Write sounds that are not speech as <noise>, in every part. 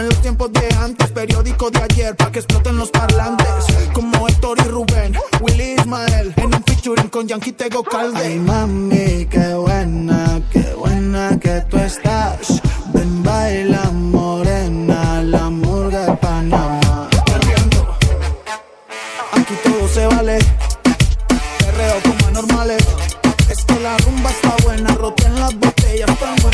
en los tiempos de antes, periódico de ayer, pa' que exploten los parlantes. Como Héctor y Rubén, Willy Ismael, en un featuring con Yankee Tego Calde. Ay, mami, qué buena, qué buena que tú estás. Ven, baila, morena, la murga de Panamá. Aquí todo se vale, perreo como anormales. Es que la rumba está buena, roten las botellas, todo el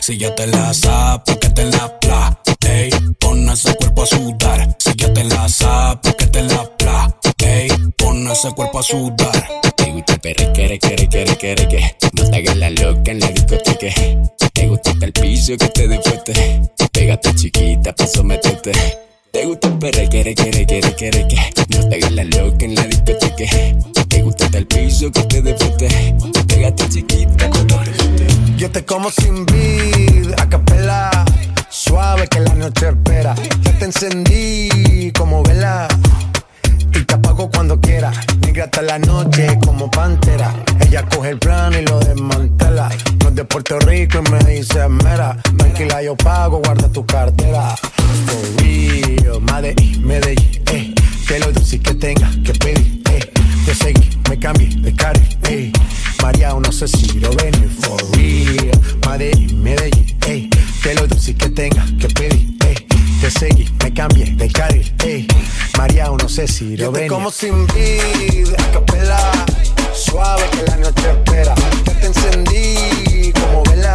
Si ya te la sabes, que te la plate. Pon ese cuerpo a sudar. Si ya te la sabes, que te la plate. Pon ese cuerpo a sudar. Te gusta perre, quiere, quiere, quiere, quiere, que No te hagas la loca en la discoteca Te gusta el piso que te dé fuerte Pégate chiquita pa' someterte Te gusta el perre, quiere, quiere, quiere, quiere, que No te hagas la loca en la discoteca Te gusta el piso que te dé te como sin vid, a capela. Suave que la noche espera. Ya te encendí como vela. Y te apago cuando quiera. Negra hasta la noche como pantera. Ella coge el plano y lo desmantela. No es de Puerto Rico y me dice mera. Tranquila, yo pago, guarda tu cartera. For real, Medellín, Medellín, eh. Que lo dulce que tenga que pedir, eh. Te seguí, me cambié de carry, eh. María, no sé si lo ven, for real. Medellín, Medellín, eh. Que lo dulce que tenga que pedir, eh. Te seguí, me cambié de carril, ey. María, no sé si lo ven. como sin vid, a capela. Suave que la noche espera. Ya te encendí como vela.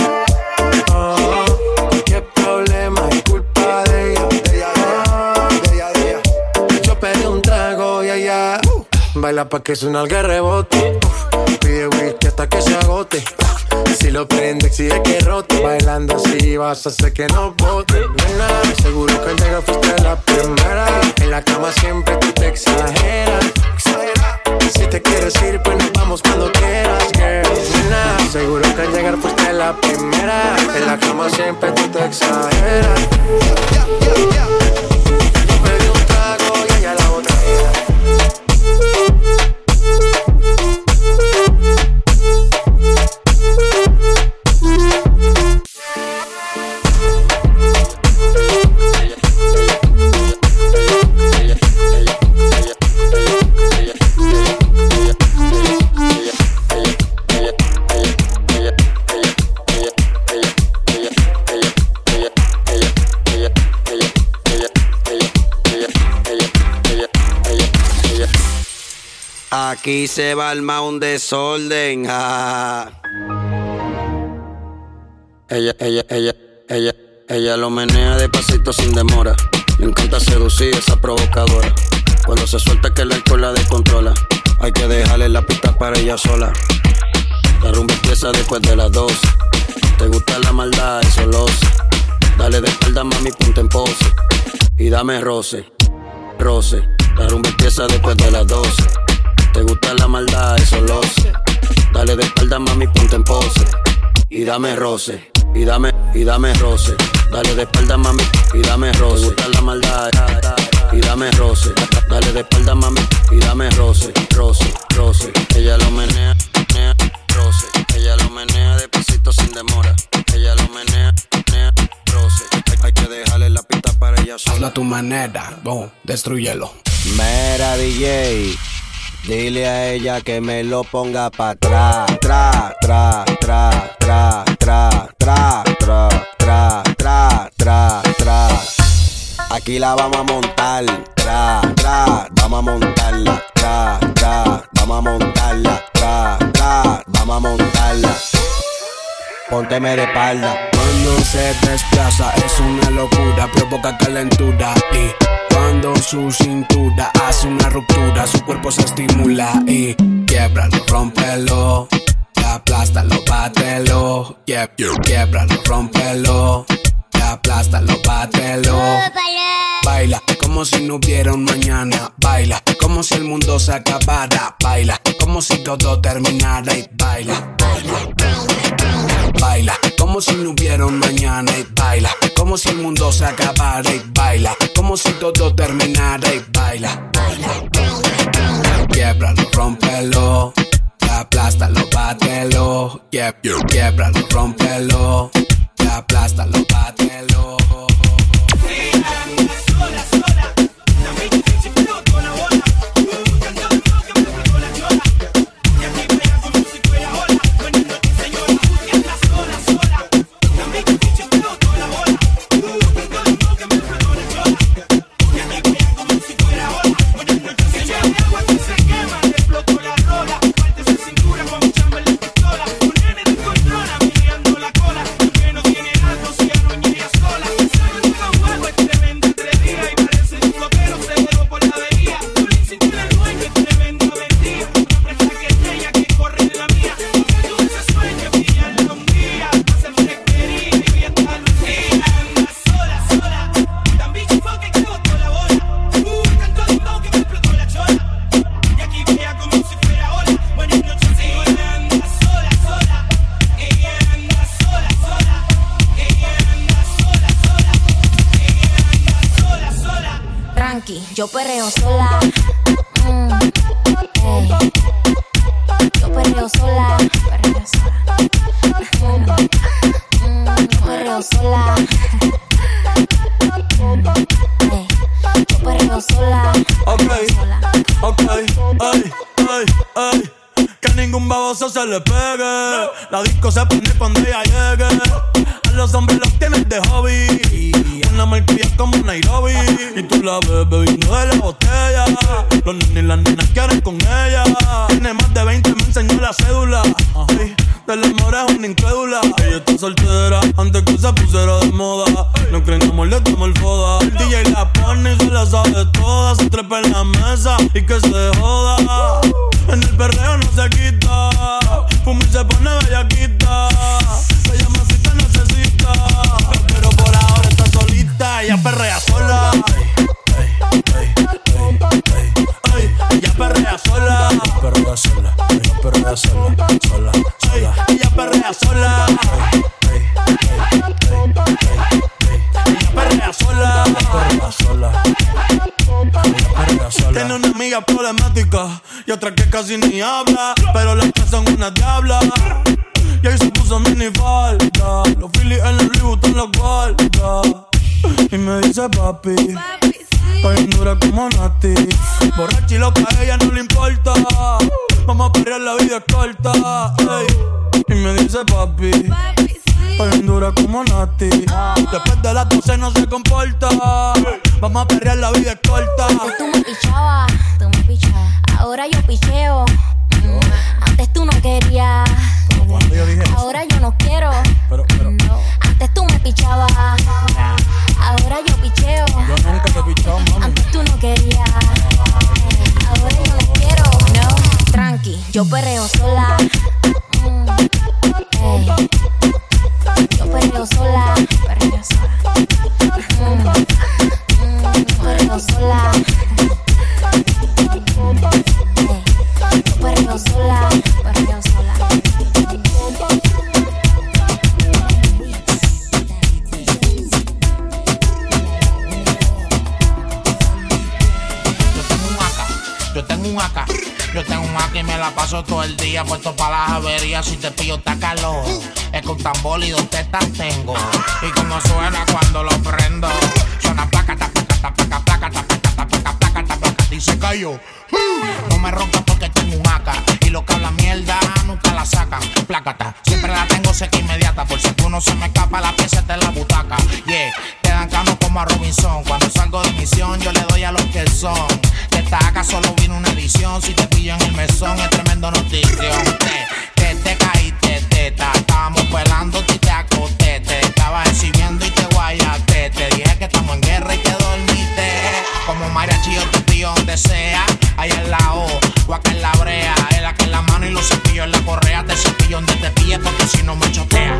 Qué problema es culpa de ella. De ella, de ella, de un trago y allá baila pa' que suena el rebote. Pide whisky hasta que se agote. Si lo prende, exige que rote. Bailando así vas a hacer que no bote. Seguro que al llegar fuiste la primera. En la cama siempre tú te exageras. Si te quieres ir, pues nos vamos cuando quieras, girl. Seguro que al llegar fuiste la primera. En la cama siempre tú te exageras. Aquí se va a armar un desorden. Ella, ella, ella, ella, ella lo menea despacito sin demora. Le encanta seducir esa provocadora. Cuando se suelta que el alcohol la descontrola. Hay que dejarle la pista para ella sola. La rumba empieza después de las dos. Te gusta la maldad, eso lo sé. Dale de espalda, mami, ponte en pose. Y dame roce, roce. La rumba empieza después de las 12. Te gusta la maldad, eso lo sé. Dale de espalda, mami, ponte en pose. Y dame roce, y dame, y dame roce. Dale de espalda, mami, y dame roce. Te gusta la maldad, y dame roce. Dale de espalda, mami, y dame roce, roce, roce. Ella lo menea, menea, roce. Ella lo menea despacito sin demora. Ella lo menea, menea, roce. Hay, hay que dejarle la pista para ella sola. Hazlo a tu manera, boom, destruyelo. Mera DJ, dile a ella que me lo ponga pa' atrás. Tra, tra, tra, tra, tra, tra, tra, tra, tra, tra, tra. Aquí la vamos a montar. Tra, tra, vamos a montarla. Tra, tra, vamos a montarla. Tra, tra, vamos a montarla. Pónteme de espalda. Cuando se desplaza es una locura, provoca calentura y cuando su cintura hace una ruptura, su cuerpo se estimula y quiebralo, rómpelo, aplástalo, bátelo, yeah, quiebralo, rómpelo, aplástalo, bátelo. Baila como si no hubiera un mañana, baila como si el mundo se acabara, baila como si todo terminara y baila. Baila como si no hubiera un mañana y baila. Como si el mundo se acabara y baila. Como si todo terminara y baila. Quiebralo, rómpelo, aplástalo, bátelo. Quie- Quiebralo, aplástalo, como Nairobi. Y tú la ves bebiendo de la botella. Los nenes y las nenas quieren con ella. Tiene más de 20, me enseñó la cédula. Ay, del amor es una incrédula. Ella está soltera antes que se pusiera de moda. No creen amor le toma el foda. El DJ la pone y se la sabe toda. Se trepa en la mesa y que se joda. En el perreo no se quita. Fuma y se pone bellaquita. Se llama si te necesita. Solita. Ella perrea sola. Ey, ey, ey, ey, ey. Ella perrea sola. Ella perrea sola. Ella perrea sola. Sola, sola. Ella perrea sola. Ella perrea. Perrea. Tiene una amiga problemática y otra que casi ni habla, pero las tres son una diabla. Y ahí se puso mini falta, los Phillies en el Louis Vuitton los guarda. Y me dice papi, estoy bien dura como Nati. Borracha y loca, a ella no le importa. Vamos a perrear, la vida es corta. ey. Y me dice papi, estoy bien dura como Nati. Después de las 12 no se comporta. Vamos a perrear, la vida es corta. Antes tú me pichabas, tú me pichabas. Ahora yo picheo. Mm, Antes tú no querías. Ahora yo no quiero. No. Yo perreo tengo y cómo suena cuando lo prendo. Suena placa, taca, taca, placa, placa, taca, placa, placa, placa, y se cayó. No me roncas porque tengo un haca y lo que habla mierda nunca la sacan. Plácata, siempre la tengo seca inmediata por si uno se me escapa la pieza está la butaca. Yeah, te dan como a Robinson cuando salgo de misión yo le doy a los que son. De esta haca solo vino una edición si te pillo en el mesón es tremendo notición. Te, te, te caíste teta. Estábamos pelando y te acosté. Te estaba exhibiendo y te guayaste. Te dije que estamos en guerra y te dormiste. Como mariachi, yo te pillo donde sea. Allá en la O, o acá en la brea. El acá en la mano y los cepillos en la correa. Te cepillo donde te pille porque si no me chotea.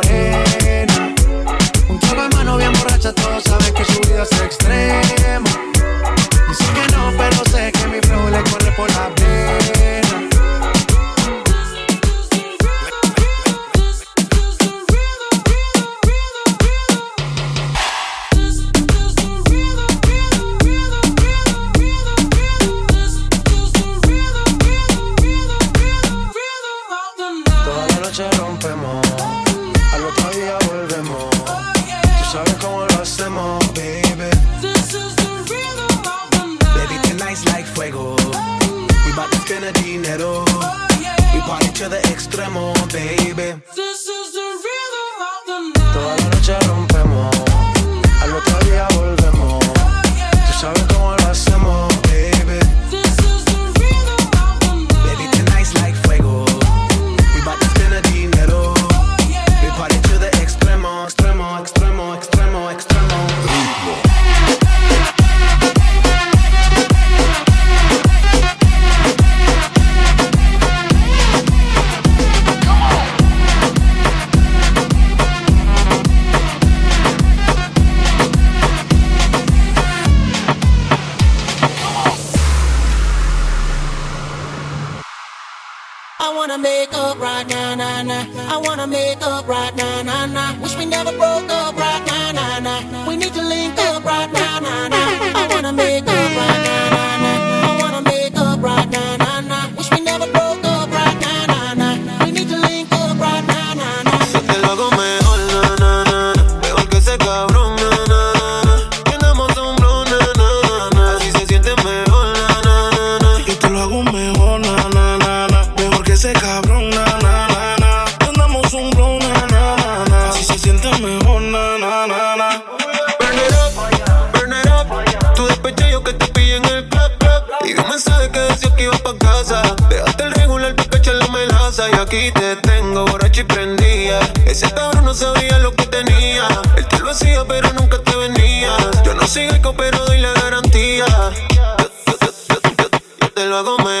Right now, nah, nah. Wish we never Ese cabrón no sabía lo que tenía. Él te lo hacía, pero nunca te venía. Yo no soy rico, pero doy la garantía. Yo te lo hago mejor,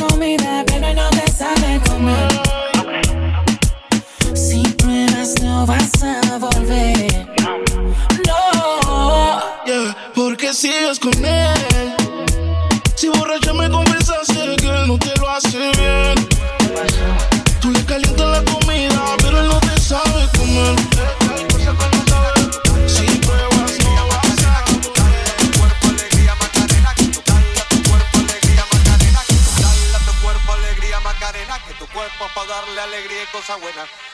cosa.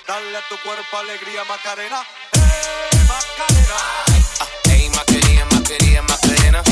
Dale a tu cuerpo alegría, Macarena. ¡Hey, Macarena! Ah, Ay, hey, Macarena, Macarena,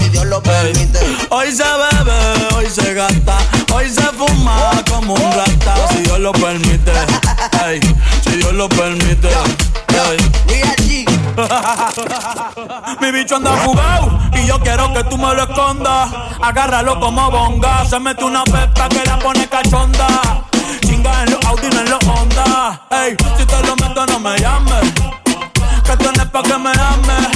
si Dios lo permite. Hoy se bebe, hoy se gasta, hoy se fuma como un rata. Si Dios lo permite. Si Dios lo permite. <laughs> Mi bicho anda fugado y yo quiero que tú me lo escondas. Agárralo como bonga. Se mete una pepa que la pone cachonda. Chinga en los Audi, no en los Honda. Ey, si te lo meto, no me llames. Que tú no es pa' que me ames.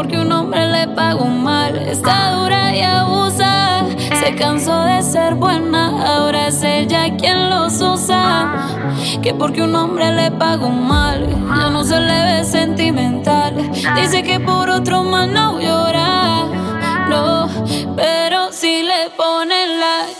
Porque un hombre le pagó mal, está dura y abusa. Se cansó de ser buena, ahora es ella quien los usa. Que porque un hombre le pagó mal, ya no se le ve sentimental. Dice que por otro más no llora, no. Pero si le ponen la.